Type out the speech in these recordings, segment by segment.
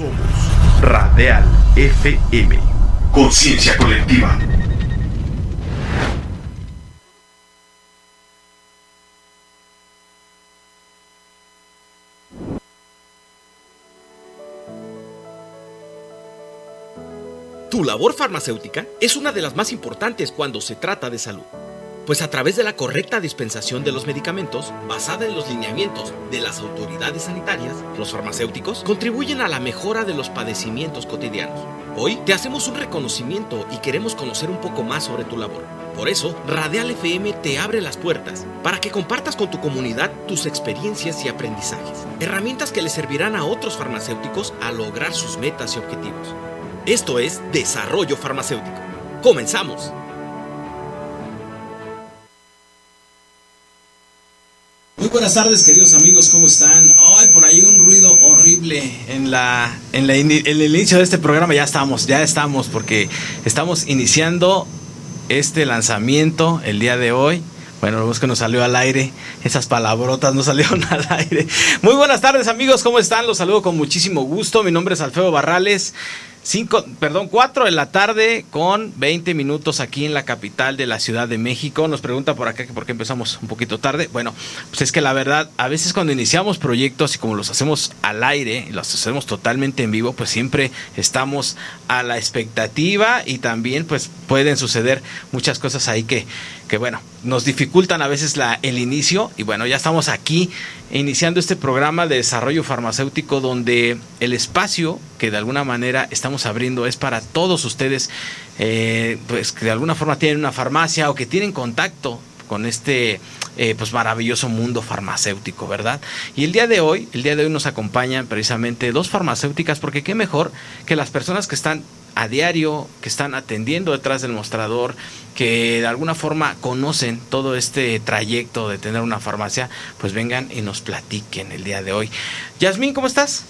Somos Radial FM. Conciencia colectiva. Tu labor farmacéutica es una de las más importantes cuando se trata de salud, pues a través de la correcta dispensación de los medicamentos, basada en los lineamientos de las autoridades sanitarias, los farmacéuticos contribuyen a la mejora de los padecimientos cotidianos. Hoy te hacemos un reconocimiento y queremos conocer un poco más sobre tu labor. Por eso, Radial FM te abre las puertas para que compartas con tu comunidad tus experiencias y aprendizajes, herramientas que le servirán a otros farmacéuticos a lograr sus metas y objetivos. Esto es Desarrollo Farmacéutico. Comenzamos. Buenas tardes, queridos amigos, ¿cómo están? Ay, por ahí un ruido horrible en la en, la en el inicio de este programa ya estamos, ya estamos porque estamos iniciando este lanzamiento el día de hoy. Bueno, lo que nos salió al aire. Esas palabrotas no salieron al aire. Muy buenas tardes, amigos. ¿Cómo están? Los saludo con muchísimo gusto. Mi nombre es Alfredo Barrales. Cinco, perdón, 4 de la tarde con 20 minutos aquí en la capital de la Ciudad de México. Nos pregunta por acá que por qué empezamos un poquito tarde. Bueno, pues es que la verdad, a veces cuando iniciamos proyectos y como los hacemos al aire, y los hacemos totalmente en vivo, pues siempre estamos a la expectativa y también pues pueden suceder muchas cosas ahí que, que bueno, nos dificultan a veces el inicio y bueno, ya estamos aquí iniciando este programa de desarrollo farmacéutico donde el espacio que de alguna manera estamos abriendo es para todos ustedes, eh, pues que de alguna forma tienen una farmacia o que tienen contacto con este eh, pues maravilloso mundo farmacéutico, ¿verdad? Y el día de hoy, el día de hoy nos acompañan precisamente dos farmacéuticas, porque qué mejor que las personas que están a diario, que están atendiendo detrás del mostrador, que de alguna forma conocen todo este trayecto de tener una farmacia, pues vengan y nos platiquen el día de hoy. Yasmín, ¿cómo estás?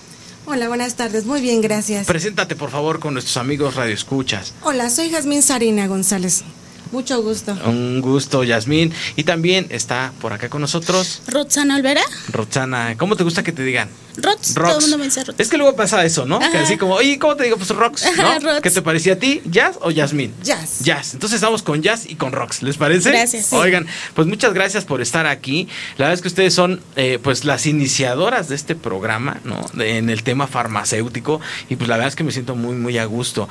Hola, buenas tardes. Muy bien, gracias. Preséntate, por favor, con nuestros amigos Radio Escuchas. Hola, soy Jazmín Sarina González. Mucho gusto. Un gusto, Yasmín. Y también está por acá con nosotros. Roxana Olvera. Roxana, ¿cómo te gusta que te digan? Rox, todo el mundo me dice Rox. Es que luego pasa eso, ¿no? Que así como, oye, ¿cómo te digo? Pues Rox, ¿no? Rox. ¿Qué te parecía a ti? ¿Jazz o Yasmín? Jazz. Jazz. Entonces estamos con Jazz y con Rox. ¿Les parece? Gracias, sí. Oigan, pues muchas gracias por estar aquí. La verdad es que ustedes son eh, pues las iniciadoras de este programa, ¿no? De- en el tema farmacéutico. Y pues la verdad es que me siento muy, muy a gusto.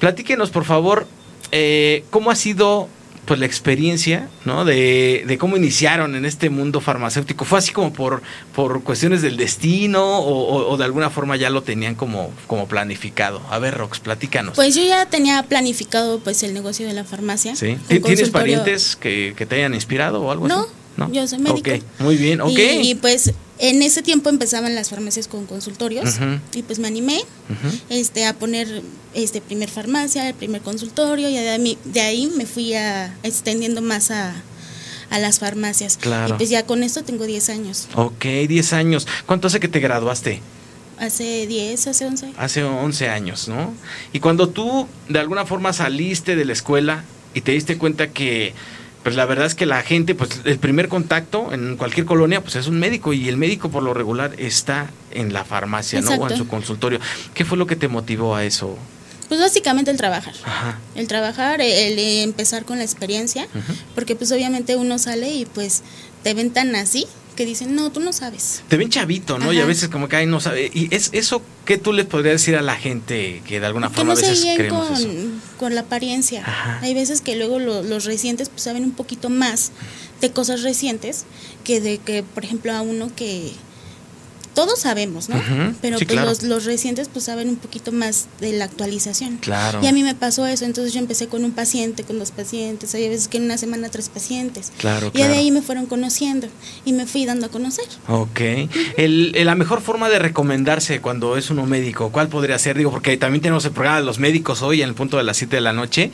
Platíquenos, por favor, eh, cómo ha sido pues la experiencia, ¿no? De, de cómo iniciaron en este mundo farmacéutico. ¿Fue así como por, por cuestiones del destino o, o- o de alguna forma ya lo tenían como, como planificado? A ver, Rox, platícanos. Pues yo ya tenía planificado pues el negocio de la farmacia. ¿Sí? con ¿Ti- ¿Tienes parientes que, que te hayan inspirado o algo No, así? Yo soy médico. Muy bien, ok. Y, y, pues en ese tiempo empezaban las farmacias con consultorios y pues me animé este a poner este primer farmacia, el primer consultorio y de ahí, de ahí me fui a, extendiendo más a, a las farmacias. Claro. Y pues ya con esto tengo 10 años. Ok, 10 años. ¿Cuánto hace que te graduaste? Hace 10, hace 11. Hace 11 años, ¿no? Y cuando tú de alguna forma saliste de la escuela y te diste cuenta que, pues la verdad es que la gente, pues el primer contacto en cualquier colonia, pues es un médico y el médico por lo regular está en la farmacia, ¿no? O en su consultorio. ¿Qué fue lo que te motivó a eso? Pues básicamente el trabajar. Ajá. El trabajar, el, empezar con la experiencia, porque pues obviamente uno sale y pues te ven tan así que dicen, no, tú no sabes. Te ven chavito, ¿no? Y a veces como que ay, no sabe. ¿Y es eso qué tú le podrías decir a la gente que de alguna que forma no a veces creemos con, eso? con la apariencia. Ajá. Hay veces que luego lo- los recientes pues saben un poquito más de cosas recientes que de que, por ejemplo, a uno que todos sabemos, ¿no? Pero sí, pues claro. los, los recientes pues saben un poquito más de la actualización. Claro. Y a mí me pasó eso, entonces yo empecé con un paciente, con dos pacientes, hay veces que en una semana tres pacientes. Claro, y claro. de ahí me fueron conociendo y me fui dando a conocer. Ok. El, el- la mejor forma de recomendarse cuando es uno médico, ¿cuál podría ser? Digo, porque también tenemos el programa de los médicos hoy en el punto de las 7 de la noche.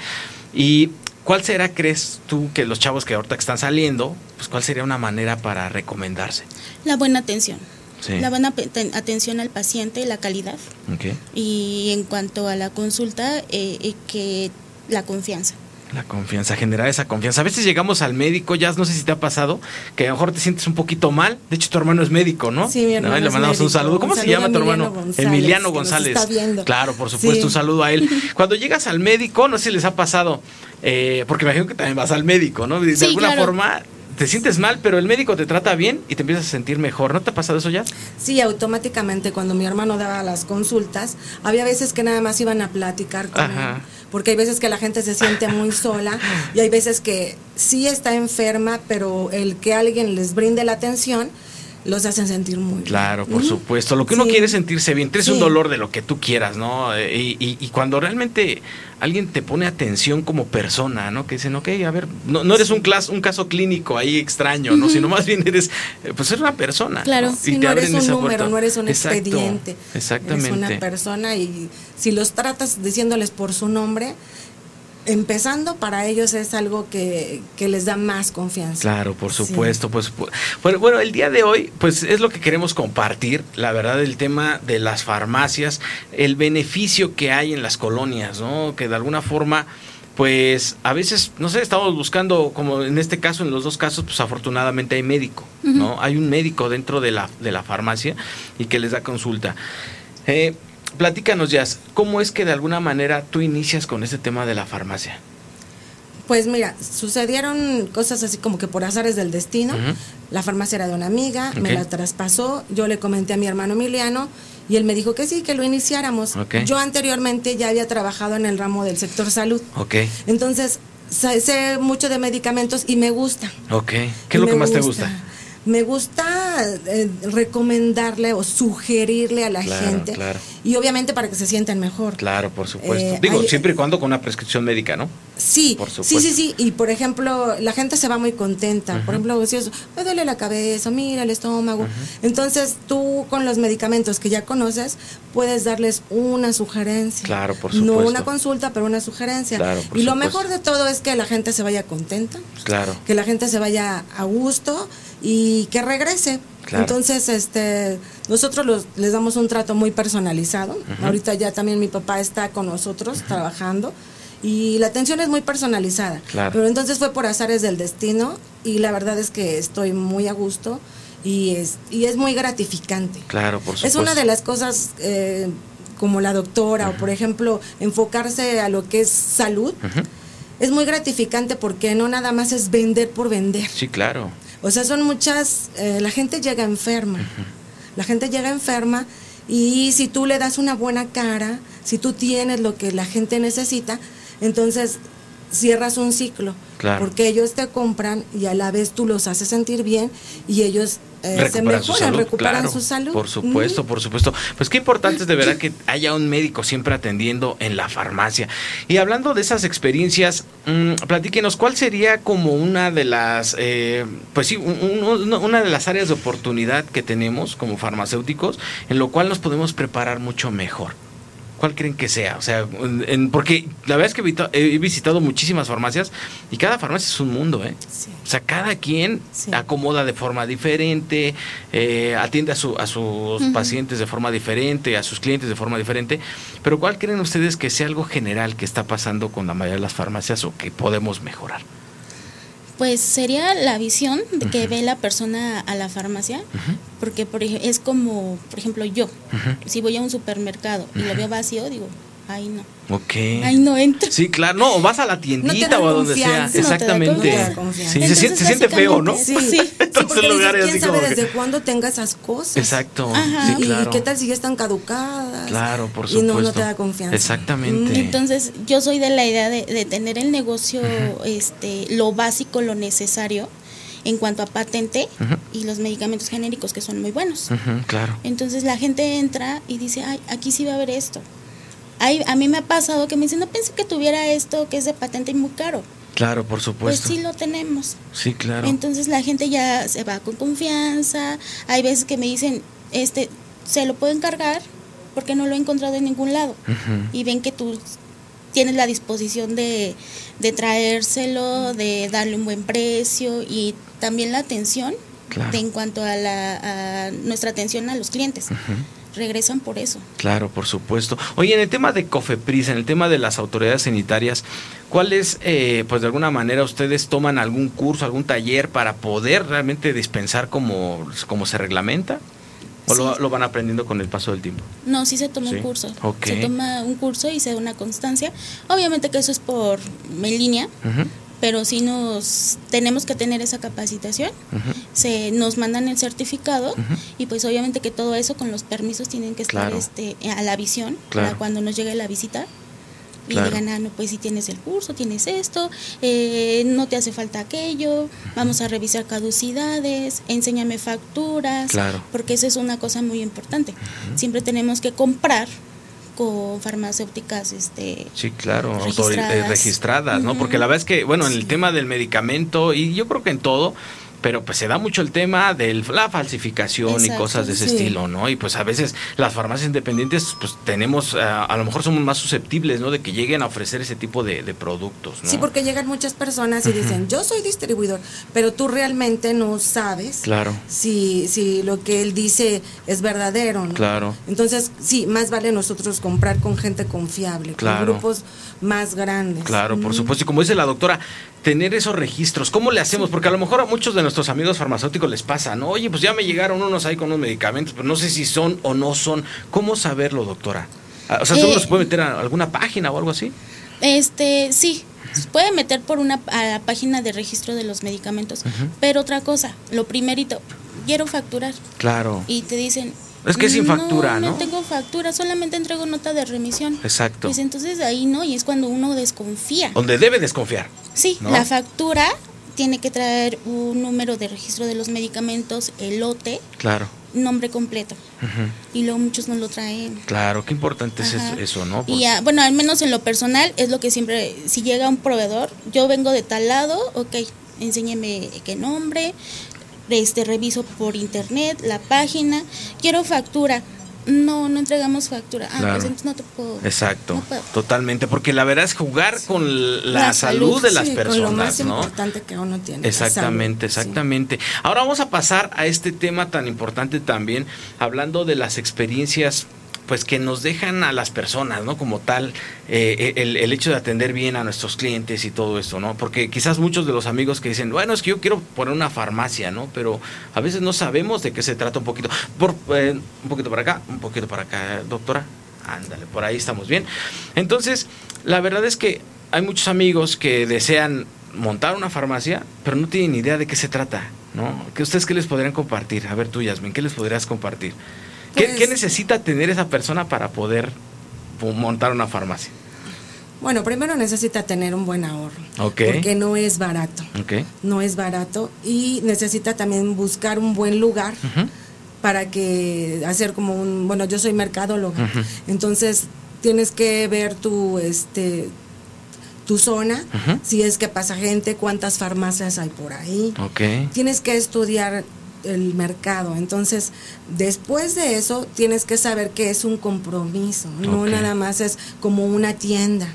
¿Y cuál será, crees tú, que los chavos que ahorita están saliendo, pues cuál sería una manera para recomendarse? La buena atención. Sí. La buena atención al paciente, la calidad. Y en cuanto a la consulta, eh, eh, que la confianza. La confianza, generar esa confianza. A veces llegamos al médico, ya no sé si te ha pasado, que a lo mejor te sientes un poquito mal. De hecho, tu hermano es médico, ¿no? Sí, mi hermano ¿No? Le mandamos un saludo. ¿Cómo Un se llama tu hermano? González, Emiliano González. está viendo. Claro, por supuesto, Sí. un saludo a él. Cuando llegas al médico, no sé si les ha pasado, eh, porque imagino que también vas al médico, ¿no? De Sí, alguna claro. forma te sientes mal, pero el médico te trata bien y te empiezas a sentir mejor. ¿No te ha pasado eso ya? Sí, automáticamente cuando mi hermano daba las consultas, había veces que nada más iban a platicar con Ajá. él, porque hay veces que la gente se siente muy sola y hay veces que sí está enferma, pero el que alguien les brinde la atención los hacen sentir muy bien. Claro, por supuesto. Lo que uno Sí. quiere es sentirse bien. Un Sí. dolor de lo que tú quieras, ¿no? Eh, Y, y- y cuando realmente alguien te pone atención como persona, ¿no? Que dicen, ok, a ver, no, no eres un, clas- un caso clínico ahí extraño, ¿no? Sino más bien eres, eh, pues eres una persona. Claro. ¿no? Sí, Y te no eres un esa número, puerta. no eres un Exacto, expediente. Exactamente. Eres una persona y si los tratas diciéndoles por su nombre, empezando para ellos es algo que, que les da más confianza. Claro, por Sí. supuesto, pues pu- bueno, bueno, el día de hoy pues es lo que queremos compartir, la verdad el tema de las farmacias, el beneficio que hay en las colonias, ¿no? Que de alguna forma pues a veces, no sé, estamos buscando, como en este caso, en los dos casos, pues afortunadamente hay médico, ¿no? Hay un médico dentro de la, de la farmacia y que les da consulta. Eh, platícanos, Jazz, ¿cómo es que de alguna manera tú inicias con este tema de la farmacia? Pues mira, sucedieron cosas así como que por azares del destino. La farmacia era de una amiga, me la traspasó, yo le comenté a mi hermano Emiliano y él me dijo que sí, que lo iniciáramos. Yo anteriormente ya había trabajado en el ramo del sector salud. Ok, Entonces, sé, mucho de medicamentos y me gusta. ok. ¿Qué es lo que más te gusta? Me gusta eh, recomendarle o sugerirle a la Claro, gente. claro. Y obviamente para que se sientan mejor. Claro, por supuesto. Eh, Digo, hay- siempre y cuando con una prescripción médica, ¿no? Sí, Por sí, supuesto. sí, sí. Y por ejemplo, la gente se va muy contenta. Por ejemplo, si es, me duele la cabeza, mira el estómago. Entonces, tú con los medicamentos que ya conoces, puedes darles una sugerencia. Claro, por No supuesto. una consulta, pero una sugerencia. Claro, por y lo mejor de todo es que la gente se vaya contenta, Claro. que la gente se vaya a gusto y que regrese. Claro. Entonces, este, nosotros los- les damos un trato muy personalizado. Ahorita ya también mi papá está con nosotros trabajando y la atención es muy personalizada. Claro. Pero entonces fue por azares del destino y la verdad es que estoy muy a gusto y es, y es muy gratificante. Claro, por supuesto. Es una de las cosas eh, como la doctora o por ejemplo enfocarse a lo que es salud. Es muy gratificante porque no nada más es vender por vender. Sí, claro. O sea, son muchas, eh, la gente llega enferma, la gente llega enferma y si tú le das una buena cara, si tú tienes lo que la gente necesita, entonces cierras un ciclo. Claro. Porque ellos te compran y a la vez tú los haces sentir bien y ellos eh, se su mejoran, salud, recuperan claro, su salud. Por supuesto, por supuesto. Pues qué importante es de verdad que haya un médico siempre atendiendo en la farmacia. Y hablando de esas experiencias, mm, platíquenos, ¿cuál sería como una de las, eh, pues sí, un- un- una de las áreas de oportunidad que tenemos como farmacéuticos en lo cual nos podemos preparar mucho mejor? ¿Cuál creen que sea? O sea, en- porque la verdad es que he visitado, muchísimas farmacias y cada farmacia es un mundo, ¿eh? Sí. O sea, cada quien Sí. acomoda de forma diferente, eh, atiende a, su- a sus pacientes de forma diferente, a sus clientes de forma diferente. Pero ¿cuál creen ustedes que sea algo general que está pasando con la mayoría de las farmacias o que podemos mejorar? Pues sería la visión de que ve la persona a la farmacia, porque por es como, por ejemplo, yo, si voy a un supermercado y lo veo vacío, digo, ay no, Ok. ay no entro. Sí, claro. No, o vas a la tiendita da o a donde sea. no Exactamente. Sí, se, Entonces, siente, se siente feo, ¿no? Sí, Sí. sí, Entonces, dices, lugares ¿quién así sabe como que- desde cuándo tenga esas cosas? Exacto. Ajá. Sí, claro. ¿Y qué tal si ya están caducadas? Claro, por Y supuesto. no, no te da confianza. Exactamente. Mm. Entonces, yo soy de la idea de, de tener el negocio, este, lo básico, lo necesario en cuanto a patente Ujú. y los medicamentos genéricos que son muy buenos. Ujú, claro. Entonces la gente entra y dice, ay, aquí sí va a haber esto. Ay, a mí me ha pasado que me dicen, no pensé que tuviera esto que es de patente y muy caro. Claro, por Pues supuesto. sí lo tenemos. Sí, claro. Entonces la gente ya se va con confianza. Hay veces que me dicen, este, se lo puedo encargar porque no lo he encontrado en ningún lado. Y ven que tú tienes la disposición de, de traérselo, de darle un buen precio y también la atención Claro. de en cuanto a, la, a nuestra atención a los clientes. Regresan por eso. Claro, por supuesto. Oye, en el tema de COFEPRIS, en el tema de las autoridades sanitarias, ¿cuáles, eh, pues de alguna manera ustedes toman algún curso, algún taller para poder realmente dispensar como, como se reglamenta? ¿O Sí. lo, lo van aprendiendo con el paso del tiempo? No, sí se toma Sí. un curso. Se toma un curso y se da una constancia. Obviamente que eso es por en línea, pero sí nos tenemos que tener esa capacitación. Se nos mandan el certificado y pues obviamente que todo eso con los permisos tienen que estar Claro. este a la visión Claro. para cuando nos llegue la visita. Y Claro. digan, ah, no, pues si tienes el curso, tienes esto, eh, no te hace falta aquello, vamos a revisar caducidades, enséñame facturas, Claro. porque eso es una cosa muy importante. Siempre tenemos que comprar con farmacéuticas este Sí, claro, autori- Registradas. eh, registradas, ¿no? Porque la verdad es que, bueno, en el tema del medicamento, y yo creo que en todo, pero pues se da mucho el tema de la falsificación y cosas de ese sí. estilo, ¿no? Y pues a veces las farmacias independientes, pues tenemos, ah, a lo mejor somos más susceptibles, ¿no? De que lleguen a ofrecer ese tipo de, de productos, ¿no? Sí, porque llegan muchas personas y dicen, yo soy distribuidor, pero tú realmente no sabes Claro, si, si lo que él dice es verdadero, ¿no? claro. Entonces, sí, más vale nosotros comprar con gente confiable, Claro. con grupos más grandes. Claro, por supuesto. Y como dice la doctora, tener esos registros, ¿cómo le hacemos? Porque a lo mejor a muchos de nuestros amigos farmacéuticos les pasa, ¿no? Oye, pues ya me llegaron unos ahí con unos medicamentos, pero no sé si son o no son. ¿Cómo saberlo, doctora? Ah, O sea, ¿seguro Eh, se puede meter a alguna página o algo así? Este, sí, se puede meter por una a la página de registro de los medicamentos, pero otra cosa, lo primerito, quiero facturar Claro. y te dicen Es que sin factura, ¿no? No tengo factura, solamente entrego nota de remisión. Exacto. Pues entonces ahí no, y es cuando uno desconfía. Donde debe desconfiar. Sí, ¿no? la factura tiene que traer un número de registro de los medicamentos, el lote, Claro. nombre completo. Y luego muchos no lo traen. Claro, qué importante es Ajá. eso, ¿no? Y ya, bueno, al menos en lo personal es lo que siempre, si llega un proveedor, yo vengo de tal lado, ok, enséñeme qué nombre, este, reviso por internet la página, quiero factura. No, no entregamos factura. Ah, Claro. pues entonces no te puedo. Exacto, no puedo. totalmente, porque la verdad es jugar con la, La salud, salud, de las Sí, con lo más personas, ¿no? importante que uno tiene. Exactamente, salud, sí. exactamente. Ahora vamos a pasar a este tema tan importante también, hablando de las experiencias pues que nos dejan a las personas, ¿no? Como tal, eh, el, el hecho de atender bien a nuestros clientes y todo esto, ¿no? Porque quizás muchos de los amigos que dicen, bueno, es que yo quiero poner una farmacia, ¿no? Pero a veces no sabemos de qué se trata un poquito. Por, eh, un poquito para acá, un poquito para acá, doctora. Ándale, por ahí estamos bien. Entonces, la verdad es que hay muchos amigos que desean montar una farmacia, pero no tienen idea de qué se trata, ¿no? ¿Qué ustedes qué les podrían compartir? A ver tú, Yasmin, ¿qué les podrías compartir? ¿Qué, qué necesita tener esa persona para poder montar una farmacia? Bueno, primero necesita tener un buen ahorro. Ok. Porque no es barato. Ok. No es barato. Y necesita también buscar un buen lugar para que hacer como un. Bueno, yo soy mercadóloga. Entonces tienes que ver tu. este tu zona, Ujú. si es que pasa gente, cuántas farmacias hay por ahí. Ok. Tienes que estudiar el mercado. Entonces, después de eso, tienes que saber que es un compromiso. No nada más es como una tienda.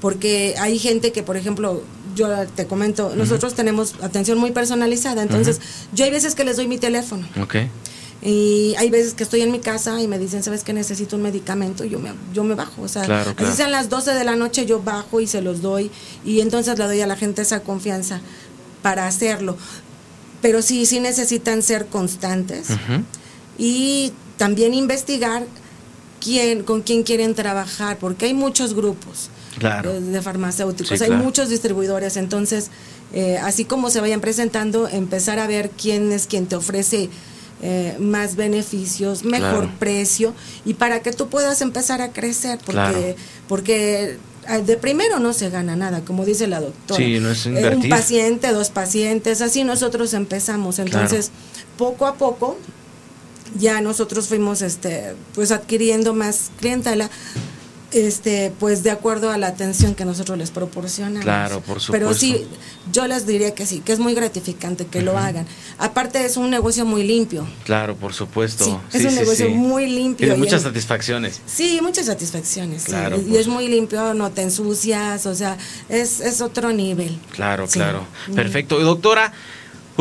Porque hay gente que, por ejemplo, yo te comento, nosotros tenemos atención muy personalizada. Entonces, yo hay veces que les doy mi teléfono. Ok. Y hay veces que estoy en mi casa y me dicen, ¿sabes que necesito un medicamento? Y yo me, yo me bajo. O sea, Claro, claro. así sean las 12 de la noche, yo bajo y se los doy. Y entonces le doy a la gente esa confianza para hacerlo. Pero sí, sí necesitan ser constantes y también investigar quién, con quién quieren trabajar, porque hay muchos grupos Claro. eh, de farmacéuticos, Sí, hay muchos distribuidores, entonces, eh, así como se vayan presentando, empezar a ver quién es quien te ofrece eh, más beneficios, mejor Claro. precio, y para que tú puedas empezar a crecer, porque, porque de primero no se gana nada, como dice la doctora. Sí, no es Eh, invertir. un paciente, dos pacientes, así nosotros empezamos, entonces, poco a poco ya nosotros fuimos este pues adquiriendo más clientela este pues de acuerdo a la atención que nosotros les proporcionamos. Claro, por Pero sí, supuesto. yo les diría que sí, que es muy gratificante que lo hagan. Aparte es un negocio muy limpio. Claro, por supuesto. Sí, es un negocio muy limpio Tiene muchas satisfacciones. Sí, muchas satisfacciones. sí. Claro, y es muy limpio, no te ensucias, o sea, es, es otro nivel. Claro, claro. Perfecto. Y doctora,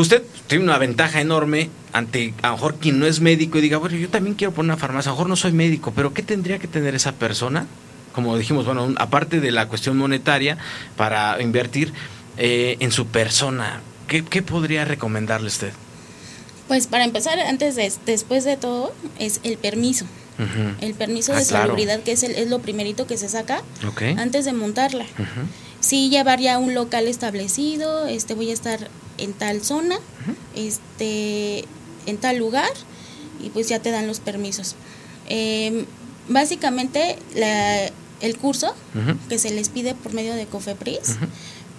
usted tiene una ventaja enorme ante a lo mejor quien no es médico y diga, bueno, yo también quiero poner una farmacia, a lo mejor no soy médico, pero ¿qué tendría que tener esa persona? Como dijimos, bueno, aparte de la cuestión monetaria, para invertir eh, en su persona, ¿qué, ¿qué podría recomendarle usted? Pues para empezar, antes de, después de todo, es el permiso. El permiso Ah, de claro. salubridad, que es, el, es lo primerito que se saca antes de montarla. Ujú. Sí, llevar ya un local establecido, este voy a estar en tal zona, este en tal lugar y pues ya te dan los permisos. Em, básicamente la- el curso que se les pide por medio de COFEPRIS,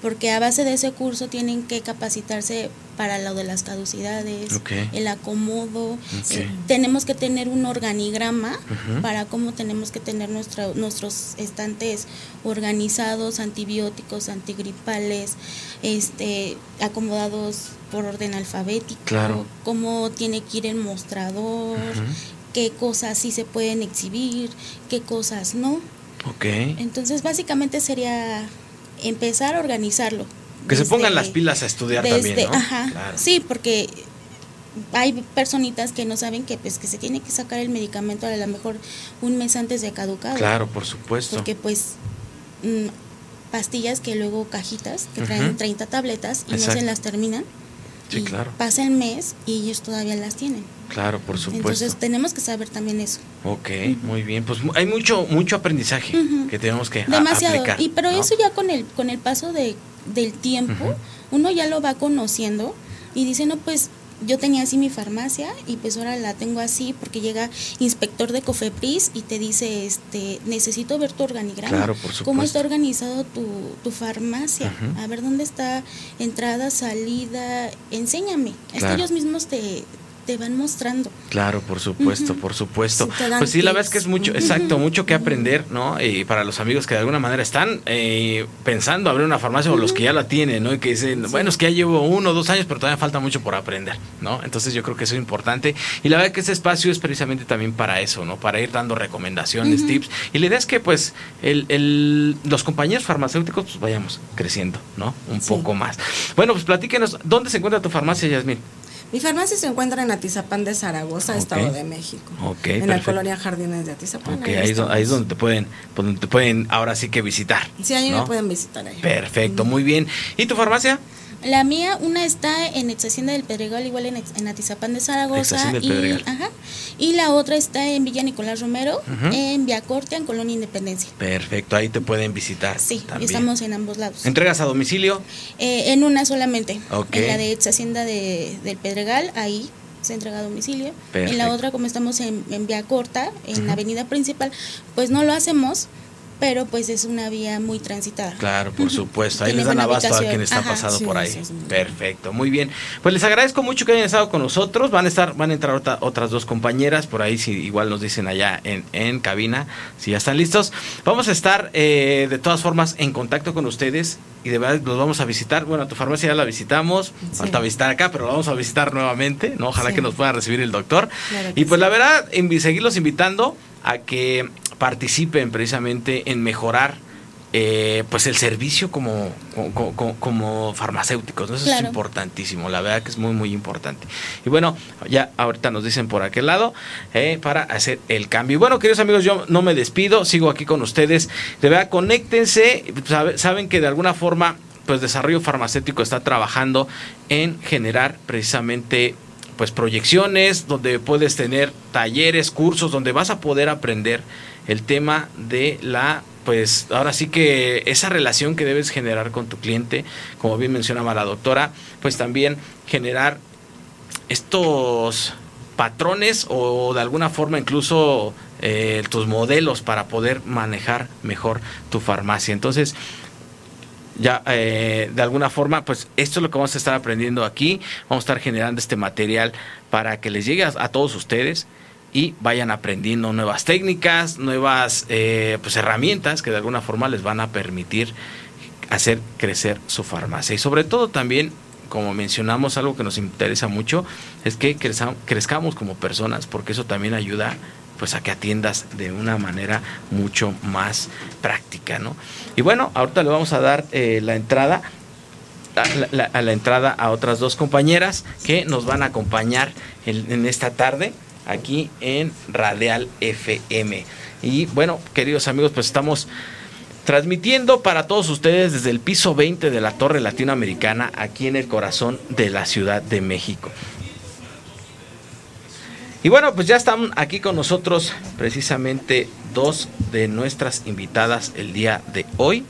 porque a base de ese curso tienen que capacitarse para lo de las caducidades, el acomodo, eh, tenemos que tener un organigrama para cómo tenemos que tener nuestra- nuestros estantes organizados, antibióticos, antigripales, este, acomodados por orden alfabético, Claro. cómo tiene que ir el mostrador, Ujú. qué cosas sí se pueden exhibir, qué cosas no. Ok. Entonces, básicamente sería empezar a organizarlo. Que se pongan las pilas a estudiar desde- también, ¿no? Ajá, Claro. sí, porque hay personitas que no saben que pues que se tiene que sacar el medicamento a lo mejor un mes antes de caducado. Claro, por supuesto. Porque pues mm, pastillas que luego cajitas que traen Ujú. 30 tabletas y no se las terminan. Sí, y claro. Pasa el mes y ellos todavía las tienen. Claro, por supuesto. Entonces tenemos que saber también eso. Ok, muy bien. Pues hay mucho mucho aprendizaje que tenemos que Demasiado. aplicar. y pero ¿no? eso ya con el con el paso de, del tiempo, uno ya lo va conociendo y dice, no, pues yo tenía así mi farmacia y pues ahora la tengo así porque llega inspector de Cofepris y te dice, este, necesito ver tu organigrama. Claro, por supuesto. ¿Cómo está organizado tu, tu farmacia? A ver dónde está entrada, salida, enséñame. Es Claro. que ellos mismos te, te van mostrando. Claro, por supuesto, por supuesto. Pues sí, la verdad es que es mucho, exacto, mucho que aprender, ¿no? Y para los amigos que de alguna manera están eh, pensando abrir una farmacia o los que ya la tienen, ¿no? Y que dicen, bueno, es que ya llevo uno o dos años, pero todavía falta mucho por aprender, ¿no? Entonces yo creo que eso es importante. Y la verdad que ese espacio es precisamente también para eso, ¿no? Para ir dando recomendaciones, tips. Y la idea es que, pues, el, el- los compañeros farmacéuticos, pues vayamos creciendo, ¿no? Un Sí. poco más. Bueno, pues platíquenos, ¿dónde se encuentra tu farmacia, Yasmin? Mi farmacia se encuentra en Atizapán de Zaragoza, Ok. Estado de México. Ok, En la perfecto. colonia Jardines de Atizapán. Ok, ahí ahí es donde te pueden, donde te pueden ahora sí que visitar. Sí, ahí ¿no? me pueden visitar ahí. Perfecto, muy bien. ¿Y tu farmacia? La mía, una está en Ex Hacienda del Pedregal, igual en, en Atizapán de Zaragoza. Del y, ajá, y la otra está en Villa Nicolás Romero, en Vía Corte, en Colonia Independencia. Perfecto, ahí te pueden visitar. Sí, también. estamos en ambos lados. ¿Entregas a domicilio? Eh, en una solamente. En la de Ex Hacienda de, del Pedregal, ahí se entrega a domicilio. Perfecto. En la otra, como estamos en, en Vía Corta, en la avenida principal, pues no lo hacemos, pero pues es una vía muy transitada. Claro, por supuesto. Ahí les dan abasto a quien está Ajá. pasado sí, por ahí. Perfecto, muy bien. Pues les agradezco mucho que hayan estado con nosotros. Van a estar, van a entrar otra- otras dos compañeras por ahí, si igual nos dicen allá en, en cabina, si ya están listos. Vamos a estar eh, de todas formas en contacto con ustedes y de verdad los vamos a visitar. Bueno, a tu farmacia ya la visitamos, Sí. falta visitar acá, pero lo vamos a visitar nuevamente, ¿no? Ojalá Sí. que nos pueda recibir el doctor. Claro y pues sí. la verdad, invi- seguirlos invitando a que participen precisamente en mejorar eh, pues el servicio como, como, como- como farmacéuticos. ¿no? Eso es importantísimo, la verdad que es muy, muy importante. Y bueno, ya ahorita nos dicen por aquel lado eh, para hacer el cambio. Y bueno, queridos amigos, yo no me despido, sigo aquí con ustedes. De verdad, conéctense, sabe- saben que de alguna forma pues desarrollo farmacéutico está trabajando en generar precisamente pues proyecciones donde puedes tener talleres, cursos donde vas a poder aprender el tema de la pues ahora sí que esa relación que debes generar con tu cliente, como bien mencionaba la doctora, pues también generar estos patrones o de alguna forma incluso eh, tus modelos para poder manejar mejor tu farmacia. Entonces, ya eh, de alguna forma, pues esto es lo que vamos a estar aprendiendo aquí. Vamos a estar generando este material para que les llegue a, a todos ustedes y vayan aprendiendo nuevas técnicas, nuevas eh, pues herramientas que de alguna forma les van a permitir hacer crecer su farmacia. Y sobre todo también, como mencionamos, algo que nos interesa mucho es que crezcamos como personas, porque eso también ayuda pues a que atiendas de una manera mucho más práctica, ¿no? Y bueno, ahorita le vamos a dar eh, la entrada a la, entrada a otras dos compañeras que nos van a acompañar en, esta tarde aquí en Radial FM. Y bueno, queridos amigos, pues estamos transmitiendo para todos ustedes desde el piso 20 de la Torre Latinoamericana, aquí en el corazón de la Ciudad de México. Y bueno, pues ya están aquí con nosotros precisamente dos de nuestras invitadas el día de hoy.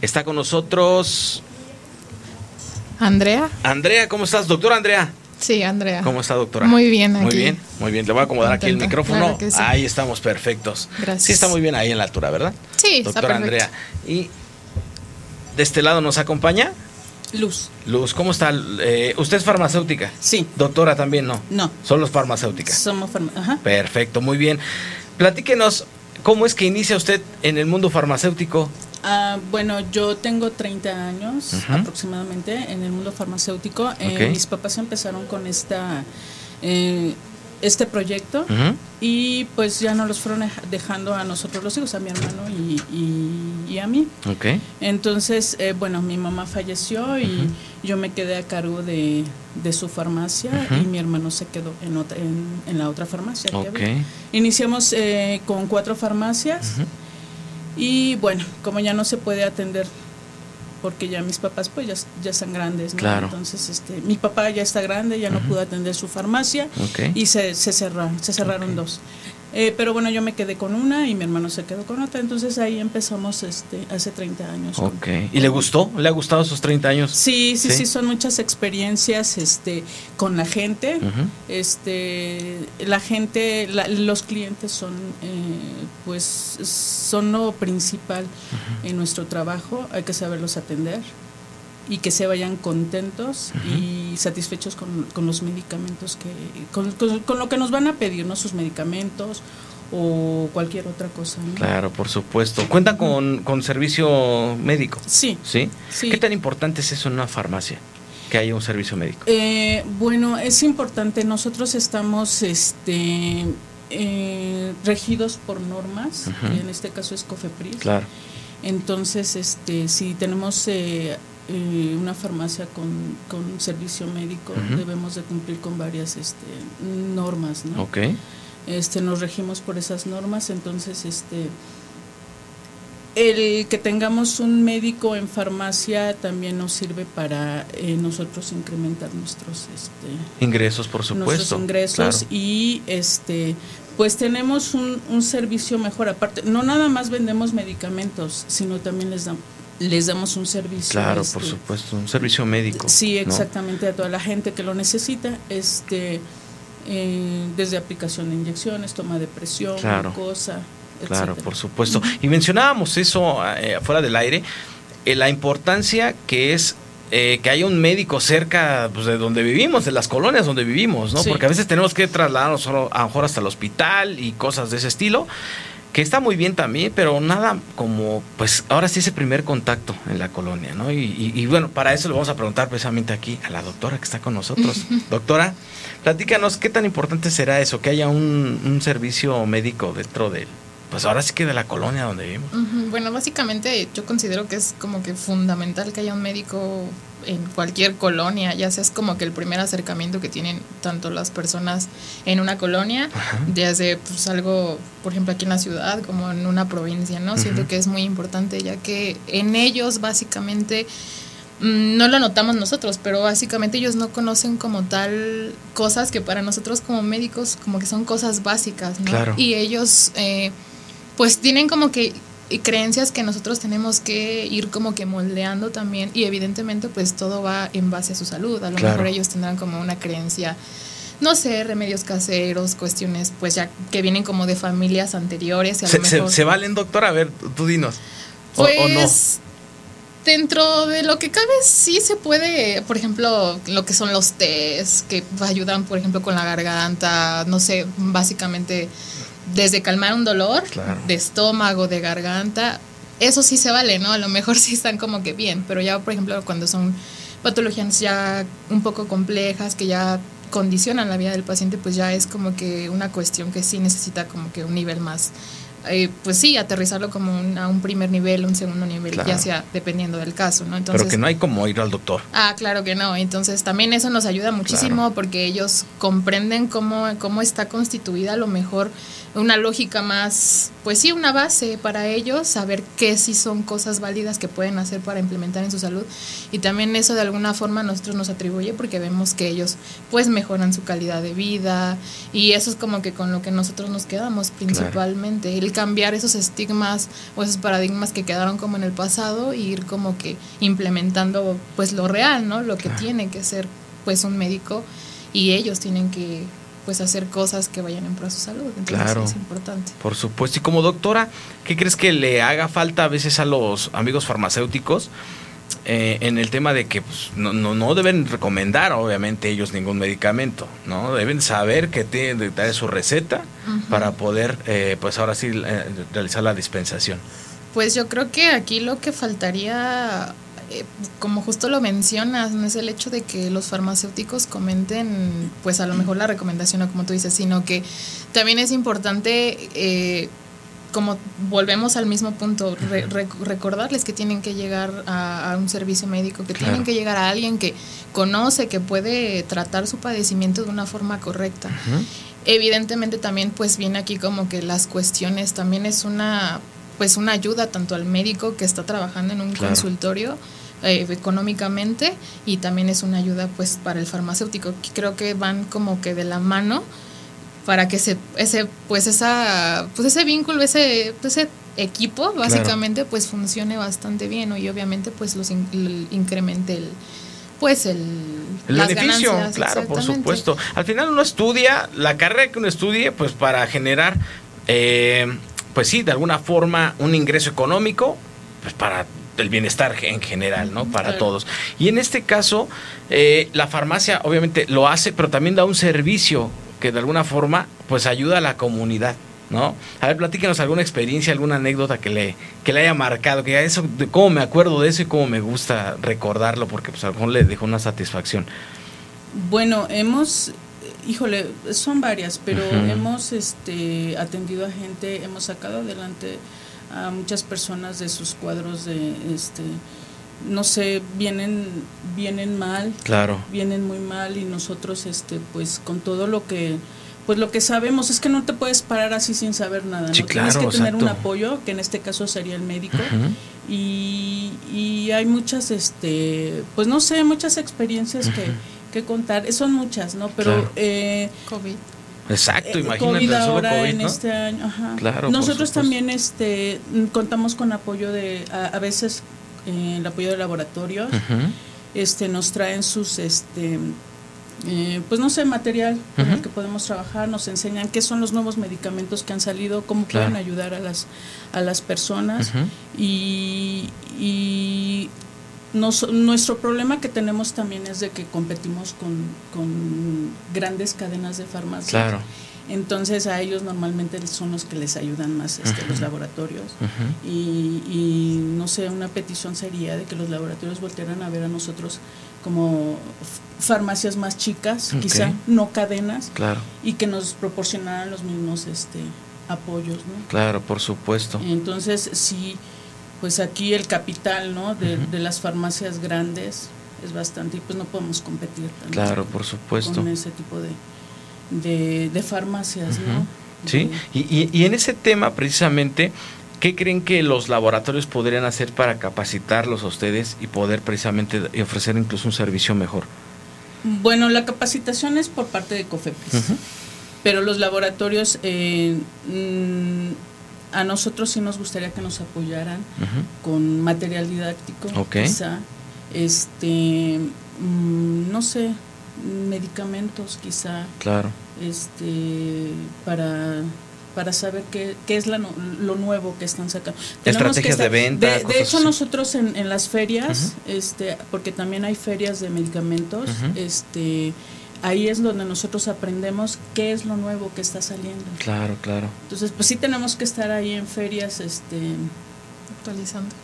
Está con nosotros Andrea. Andrea, ¿cómo estás? Doctora Andrea. Sí, Andrea. ¿Cómo está, doctora? Muy bien, aquí. Muy bien, muy bien. Le voy a acomodar aquí el micrófono. Ahí estamos perfectos. Gracias. Sí, está muy bien ahí en la altura, ¿verdad? Sí, doctora Andrea. Y de este lado nos acompaña Luz. Luz, ¿cómo está? Eh, ¿Usted es farmacéutica? Sí. ¿Doctora también no? No. Solo farmacéuticas. Somos farmacéuticas. Perfecto, muy bien. Platíquenos, ¿cómo es que inicia usted en el mundo farmacéutico? Ah, bueno, yo tengo 30 años aproximadamente en el mundo farmacéutico. Eh, mis papás empezaron con esta... Eh, este proyecto y pues ya nos los fueron dejando a nosotros los hijos, a mi hermano y, a mí. Okay. Entonces, eh, bueno, mi mamá falleció y yo me quedé a cargo de, su farmacia y mi hermano se quedó en, otra, en, la otra farmacia. Iniciamos eh, con cuatro farmacias y bueno, como ya no se puede atender porque ya mis papás pues ya, ya están grandes, ¿no? Claro. Entonces, este, mi papá ya está grande, ya no pudo atender su farmacia y se, se cerraron, se cerraron dos. Eh, pero bueno, yo me quedé con una y mi hermano se quedó con otra, entonces ahí empezamos este, hace 30 años. Ok. ¿Y le gustó? ¿Le ha gustado esos 30 años? Sí, sí, sí, son muchas experiencias este, con la gente. este, la gente, los clientes son, eh, pues, son lo principal en nuestro trabajo, hay que saberlos atender y que se vayan contentos y satisfechos con, con, los medicamentos que con, con, lo que nos van a pedir no sus medicamentos o cualquier otra cosa claro por supuesto. Cuenta con, con servicio médico. Sí, sí qué tan importante es eso en una farmacia que haya un servicio médico eh, bueno es importante. Nosotros estamos este eh, regidos por normas en este caso es COFEPRIS. Claro. Entonces este si tenemos eh, eh, una farmacia con, con servicio médico debemos de cumplir con varias este, normas, ¿no? Este, nos regimos por esas normas, entonces este el que tengamos un médico en farmacia también nos sirve para eh, nosotros incrementar nuestros este, ingresos, por supuesto. Nuestros ingresos y este pues tenemos un, un servicio mejor aparte. No nada más vendemos medicamentos, sino también les damos les damos un servicio. Claro, por este, supuesto, un servicio médico. Sí, exactamente, a toda la gente que lo necesita, este, eh, desde aplicación de inyecciones, toma de presión, cosa. Claro, por supuesto. Y mencionábamos eso eh, fuera del aire, eh, la importancia que es que haya un médico cerca pues, de donde vivimos, de las colonias donde vivimos, ¿no? Porque a veces tenemos que trasladarnos a lo mejor hasta el hospital y cosas de ese estilo que está muy bien también, pero nada como, pues ahora sí ese primer contacto en la colonia, ¿no? Y, bueno, para eso le vamos a preguntar precisamente aquí a la doctora que está con nosotros. doctora, platícanos, ¿qué tan importante será eso, que haya un, un servicio médico dentro del, pues ahora sí que de la colonia donde vivimos? Bueno, básicamente yo considero que es como que fundamental que haya un médico en cualquier colonia, ya sea es como que el primer acercamiento que tienen tanto las personas en una colonia, ya sea pues algo, por ejemplo, aquí en la ciudad como en una provincia, ¿no? Siento que es muy importante, ya que en ellos básicamente mm, no lo notamos nosotros, pero básicamente ellos no conocen como tal cosas que para nosotros como médicos como que son cosas básicas, ¿no? Y ellos eh, pues tienen como que creencias que nosotros tenemos que ir como que moldeando también y evidentemente pues todo va en base a su salud. A lo mejor ellos tendrán como una creencia, no sé, remedios caseros, cuestiones pues ya que vienen como de familias anteriores. Y a se, lo mejor... se, valen, doctor? A ver, tú dinos. Pues, Dentro de lo que cabe sí se puede, por ejemplo, lo que son los test que ayudan, por ejemplo, con la garganta, no sé, básicamente desde calmar un dolor de estómago, de garganta, eso sí se vale, ¿no? A lo mejor sí están como que bien, pero ya, por ejemplo, cuando son patologías ya un poco complejas, que ya condicionan la vida del paciente, pues ya es como que una cuestión que sí necesita como que un nivel más eh, pues sí, aterrizarlo como un, a un primer nivel, un segundo nivel, Claro. ya sea dependiendo del caso, ¿no? Entonces, Pero que no hay como ir al doctor. Ah, claro que no. Entonces también eso nos ayuda muchísimo porque ellos comprenden cómo, cómo está constituida a lo mejor una lógica más, pues sí, una base para ellos, saber qué sí son cosas válidas que pueden hacer para implementar en su salud. Y también eso de alguna forma a nosotros nos atribuye porque vemos que ellos pues mejoran su calidad de vida y eso es como que con lo que nosotros nos quedamos principalmente. El cambiar esos estigmas o esos paradigmas que quedaron como en el pasado e ir como que implementando pues lo real, ¿no? Lo que tiene que ser pues un médico y ellos tienen que pues hacer cosas que vayan en pro de su salud. Entonces Claro. es importante. Por supuesto. Y como doctora, ¿qué crees que le haga falta a veces a los amigos farmacéuticos eh, en el tema de que pues, no, no, no deben recomendar, obviamente, ellos ningún medicamento, ¿no? Deben saber que tienen que dar su receta para poder, eh, pues ahora sí, eh, realizar la dispensación. Pues yo creo que aquí lo que faltaría, eh, como justo lo mencionas, no es el hecho de que los farmacéuticos comenten, pues a lo mejor la recomendación o como tú dices, sino que también es importante, eh, como volvemos al mismo punto, re- re- recordarles que tienen que llegar a, a un servicio médico, que Claro. tienen que llegar a alguien que conoce, que puede tratar su padecimiento de una forma correcta. Evidentemente también pues viene aquí como que las cuestiones también es una pues una ayuda tanto al médico que está trabajando en un Claro. consultorio eh, económicamente y también es una ayuda pues para el farmacéutico que creo que van como que de la mano para que se, ese pues esa pues ese vínculo ese pues, ese equipo básicamente pues funcione bastante bien ¿no? y obviamente pues los in- el- incremente el pues el El las beneficio, ganancias, claro, por supuesto. Al final uno estudia, la carrera que uno estudie, pues para generar, eh, pues sí, de alguna forma un ingreso económico, pues para el bienestar en general, ¿no? Para Claro. todos. Y en este caso, eh, la farmacia obviamente lo hace, pero también da un servicio que de alguna forma, pues ayuda a la comunidad. ¿No? A ver, platíquenos alguna experiencia, alguna anécdota que le, que le haya marcado, que eso, de cómo me acuerdo de eso y cómo me gusta recordarlo, porque pues a lo mejor le dejó una satisfacción. Bueno, hemos, híjole, son varias, pero hemos este, atendido a gente, hemos sacado adelante a muchas personas de sus cuadros de, este, no sé, vienen, vienen mal, Claro. vienen muy mal y nosotros, este, pues, con todo lo que, pues, lo que sabemos es que no te puedes parar así sin saber nada, ¿no? Sí, Tienes claro, que tener un apoyo, que en este caso sería el médico. Y, y hay muchas este pues no sé muchas experiencias que, que contar son muchas no pero Claro. eh, COVID. Exacto, eh, imagínate COVID ahora COVID, en ¿no? este año ajá. Claro, nosotros también este mm, contamos con apoyo de a, a veces eh, el apoyo de laboratorios este nos traen sus este eh, pues no sé material con el que podemos trabajar nos enseñan qué son los nuevos medicamentos que han salido cómo Claro. pueden ayudar a las a las personas y, y nos- nuestro problema que tenemos también es de que competimos con, con grandes cadenas de farmacia. Claro. Entonces a ellos normalmente son los que les ayudan más este, los laboratorios. Y, y, no sé, una petición sería de que los laboratorios voltearan a ver a nosotros como farmacias más chicas, quizá, no cadenas, Claro, y que nos proporcionaran los mismos este, apoyos, ¿no? claro, por supuesto. Entonces, sí, pues aquí el capital, ¿no? De, las farmacias grandes es bastante y pues no podemos competir Claro, por supuesto. con ese tipo de, de, de farmacias. ¿no? Sí, y, y, y en ese tema precisamente, ¿qué creen que los laboratorios podrían hacer para capacitarlos a ustedes y poder precisamente ofrecer incluso un servicio mejor? Bueno, la capacitación es por parte de COFEPRIS, pero los laboratorios, eh, mm, a nosotros sí nos gustaría que nos apoyaran con material didáctico, quizá, este, mm, no sé, medicamentos quizá, Claro, este para para saber qué, qué es la lo nuevo que están sacando. Tenemos Estrategias de venta, De, de hecho, así. nosotros en, en las ferias, este, porque también hay ferias de medicamentos, este, ahí es donde nosotros aprendemos qué es lo nuevo que está saliendo. claro, claro. Entonces, pues sí tenemos que estar ahí en ferias, este, Actualizando.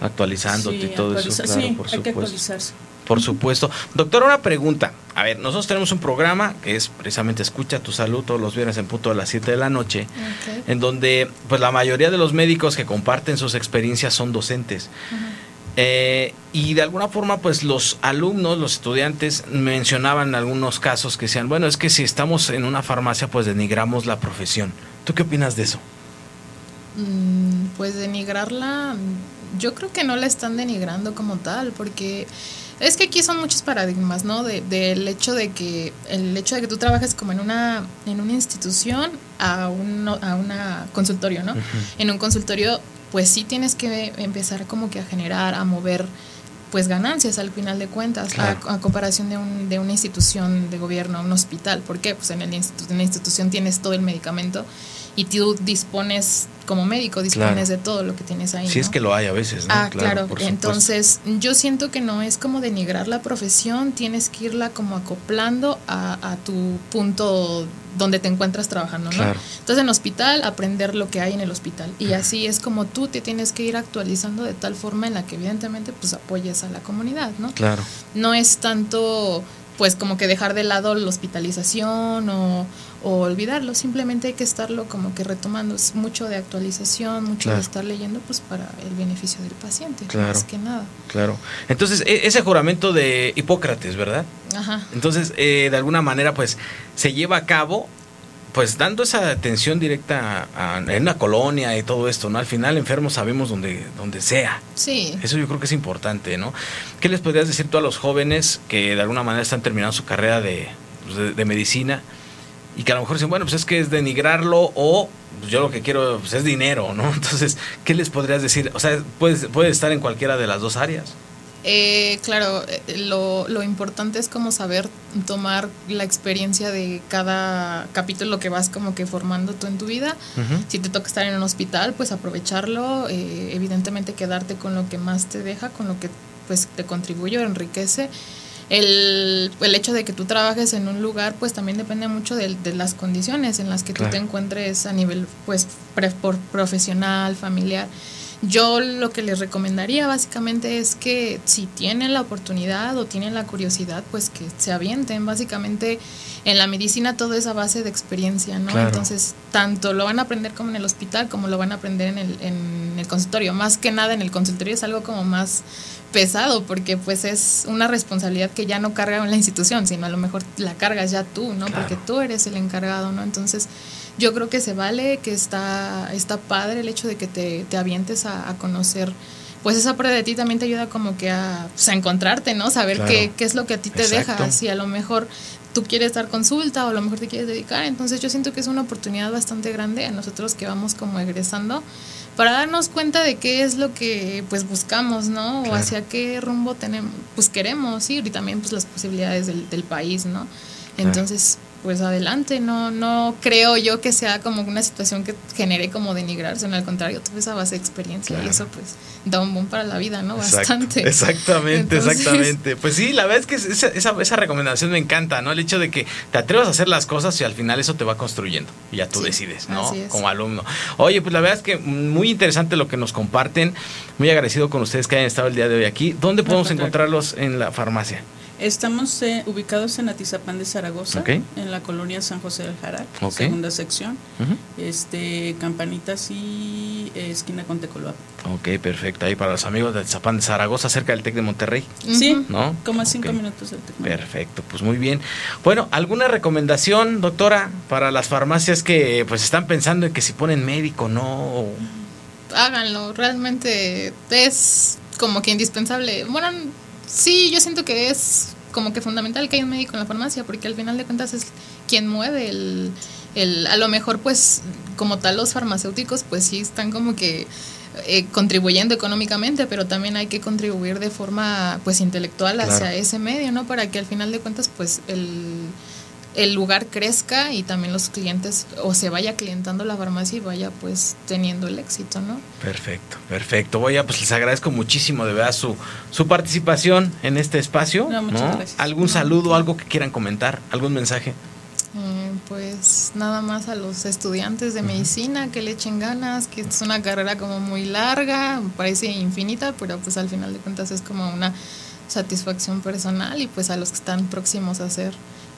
Actualizándote sí, y todo eso, actualiza- claro, sí, por hay que supuesto. actualizarse. Por supuesto. Doctor, una pregunta. A ver, nosotros tenemos un programa que es precisamente Escucha tu Salud todos los viernes en punto de las 7 de la noche, Ok. en donde pues la mayoría de los médicos que comparten sus experiencias son docentes. Eh, y de alguna forma, pues los alumnos, los estudiantes mencionaban en algunos casos que decían, bueno, es que si estamos en una farmacia, pues denigramos la profesión. ¿Tú qué opinas de eso? Mm, Pues denigrarla, yo creo que no la están denigrando como tal, porque es que aquí son muchos paradigmas, ¿no? De- Del hecho de que el hecho de que tú trabajes como en una en una institución a un a una consultorio, ¿no? En un consultorio, pues sí tienes que empezar como que a generar, a mover pues ganancias al final de cuentas, Claro. a, a comparación de, un, de una institución de gobierno, un hospital. ¿Por qué? Pues en, el institu- en la institución tienes todo el medicamento y tú dispones, como médico, dispones Claro. de todo lo que tienes ahí. Si es ¿no? que lo hay a veces, ¿no? Ah, claro. supuesto. Entonces, yo siento que no es como denigrar la profesión, tienes que irla como acoplando a, a tu punto donde te encuentras trabajando, ¿no? Claro. Entonces, en hospital, aprender lo que hay en el hospital. Y así es como tú te tienes que ir actualizando de tal forma en la que, evidentemente, pues apoyes a la comunidad, ¿no? Claro. no es tanto pues como que dejar de lado la hospitalización o, o olvidarlo, simplemente hay que estarlo como que retomando, es mucho de actualización, mucho Claro. de estar leyendo pues para el beneficio del paciente, Claro. más que nada. Claro. Entonces, e- ese juramento de Hipócrates, ¿verdad? Ajá. Entonces, eh, de alguna manera, pues, se lleva a cabo, pues, dando esa atención directa a- a- en una colonia y todo esto, ¿no? Al final, enfermos sabemos donde, donde sea. Sí. Eso yo creo que es importante, ¿no? ¿Qué les podrías decir tú a los jóvenes que de alguna manera están terminando su carrera de, pues, de, de medicina y que a lo mejor dicen, bueno, pues es que es denigrarlo o pues, yo lo que quiero pues, es dinero, ¿no? Entonces, ¿qué les podrías decir? O sea, puedes, puede estar en cualquiera de las dos áreas. Eh, claro, eh, lo, lo importante es como saber tomar la experiencia de cada capítulo que vas como que formando tú en tu vida. Si te toca estar en un hospital, pues aprovecharlo, eh, evidentemente quedarte con lo que más te deja, con lo que pues te contribuye o enriquece. El, el hecho de que tú trabajes en un lugar, pues también depende mucho de, de las condiciones en las que Claro. tú te encuentres a nivel pues pre- por profesional, familiar. Yo lo que les recomendaría básicamente es que si tienen la oportunidad o tienen la curiosidad, pues que se avienten. Básicamente en la medicina todo es a base de experiencia, ¿no? Claro. Entonces, tanto lo van a aprender como en el hospital, como lo van a aprender en el, en el consultorio. Más que nada en el consultorio es algo como más pesado porque pues es una responsabilidad que ya no carga en la institución, sino a lo mejor la cargas ya tú, ¿no? Claro. Porque tú eres el encargado, ¿no? Entonces, yo creo que se vale, que está, está padre el hecho de que te, te avientes a, a conocer. Pues esa prueba de ti también te ayuda como que a, pues, a encontrarte, ¿no? Saber Claro. qué, qué es lo que a ti te Exacto. deja. Si a lo mejor tú quieres dar consulta o a lo mejor te quieres dedicar. Entonces yo siento que es una oportunidad bastante grande a nosotros que vamos como egresando para darnos cuenta de qué es lo que pues buscamos, ¿no? O hacia qué rumbo tenemos, pues queremos ir y también pues las posibilidades del, del país, ¿no? Entonces, pues adelante, no, no creo yo que sea como una situación que genere como denigrar, sino al contrario, tuve esa base de experiencia Claro. y eso pues da un boom para la vida, ¿no? Exacto, Bastante. Exactamente, Entonces- exactamente. Pues sí, la verdad es que esa, esa, esa recomendación me encanta, ¿no? El hecho de que te atrevas a hacer las cosas y al final eso te va construyendo y ya tú Sí, decides, ¿no? Como alumno. Oye, pues la verdad es que muy interesante lo que nos comparten. Muy agradecido con ustedes que hayan estado el día de hoy aquí. ¿Dónde podemos encontrarlos en la farmacia? Estamos eh, ubicados en Atizapán de Zaragoza, en la colonia San José del Jaral, Ok. segunda sección, este Campanitas y eh, esquina con Tecoloapan. Ok, perfecto. Ahí para los amigos del Zapán de Zaragoza, cerca del TEC de Monterrey, Sí. ¿no? como a cinco minutos del Tecnológico. Perfecto, pues muy bien. Bueno, ¿alguna recomendación, doctora, para las farmacias que pues están pensando en que si ponen médico, no? háganlo, realmente es como que indispensable. Bueno, sí, yo siento que es como que fundamental que haya un médico en la farmacia, porque al final de cuentas es quien mueve el, el a lo mejor pues como tal los farmacéuticos pues sí están como que eh, contribuyendo económicamente, pero también hay que contribuir de forma pues intelectual hacia Claro. ese medio, ¿no? Para que al final de cuentas pues el el lugar crezca y también los clientes o se vaya clientando la farmacia y vaya pues teniendo el éxito, ¿no? Perfecto, perfecto. Voy a, pues les agradezco muchísimo de verdad su, su participación en este espacio. No, muchas gracias. ¿Algún saludo, algo que quieran comentar? ¿Algún mensaje? Eh, pues nada más a los estudiantes de medicina que le echen ganas, que es una carrera como muy larga, parece infinita, pero pues al final de cuentas es como una satisfacción personal y pues a los que están próximos a hacer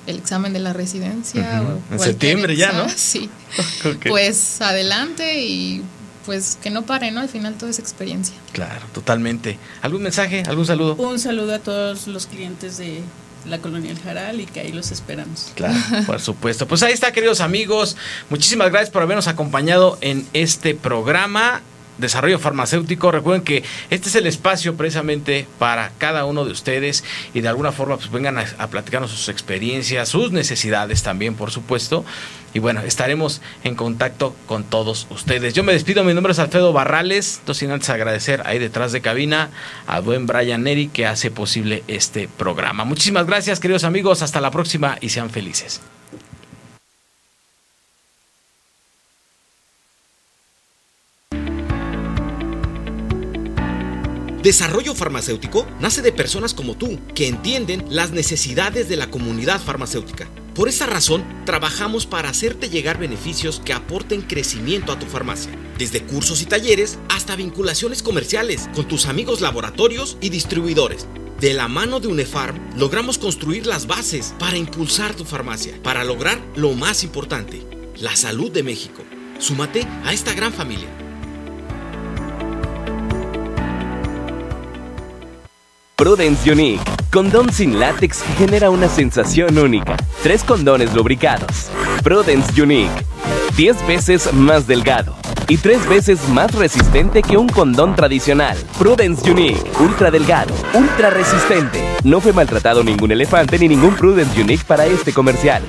el examen de la residencia. O En septiembre ya, ¿no? Sí. Pues adelante y pues que no pare, ¿no? Al final toda esa experiencia. Claro, totalmente. ¿Algún mensaje? ¿Algún saludo? Un saludo a todos los clientes de la colonia El Jaral y que ahí los esperamos. Claro, por supuesto. Pues ahí está, queridos amigos. Muchísimas gracias por habernos acompañado en este programa. Desarrollo farmacéutico. Recuerden que este es el espacio precisamente para cada uno de ustedes y de alguna forma pues vengan a, a platicarnos sus experiencias, sus necesidades también, por supuesto. Y bueno, estaremos en contacto con todos ustedes. Yo me despido, mi nombre es Alfredo Barrales. Entonces, sin antes agradecer ahí detrás de cabina a buen Brian Neri que hace posible este programa. Muchísimas gracias, queridos amigos. Hasta la próxima y sean felices. Desarrollo farmacéutico nace de personas como tú, que entienden las necesidades de la comunidad farmacéutica. Por esa razón, trabajamos para hacerte llegar beneficios que aporten crecimiento a tu farmacia, desde cursos y talleres hasta vinculaciones comerciales con tus amigos laboratorios y distribuidores. De la mano de UNEFARM, logramos construir las bases para impulsar tu farmacia, para lograr lo más importante, la salud de México. Súmate a esta gran familia. Prudence Unique. Condón sin látex genera una sensación única. Tres condones lubricados. Prudence Unique. 10 veces más delgado. Y tres veces más resistente que un condón tradicional. Prudence Unique. Ultra delgado. Ultra resistente. No fue maltratado ningún elefante ni ningún Prudence Unique para este comercial.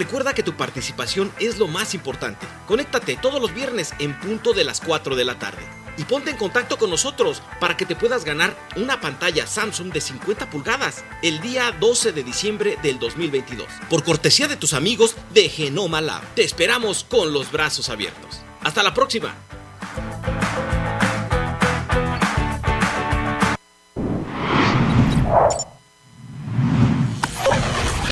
Recuerda que tu participación es lo más importante. Conéctate todos los viernes en punto de las 4 de la tarde. Y ponte en contacto con nosotros para que te puedas ganar una pantalla Samsung de 50 pulgadas el día 12 de diciembre del 2022. Por cortesía de tus amigos de Genoma Lab. Te esperamos con los brazos abiertos. Hasta la próxima.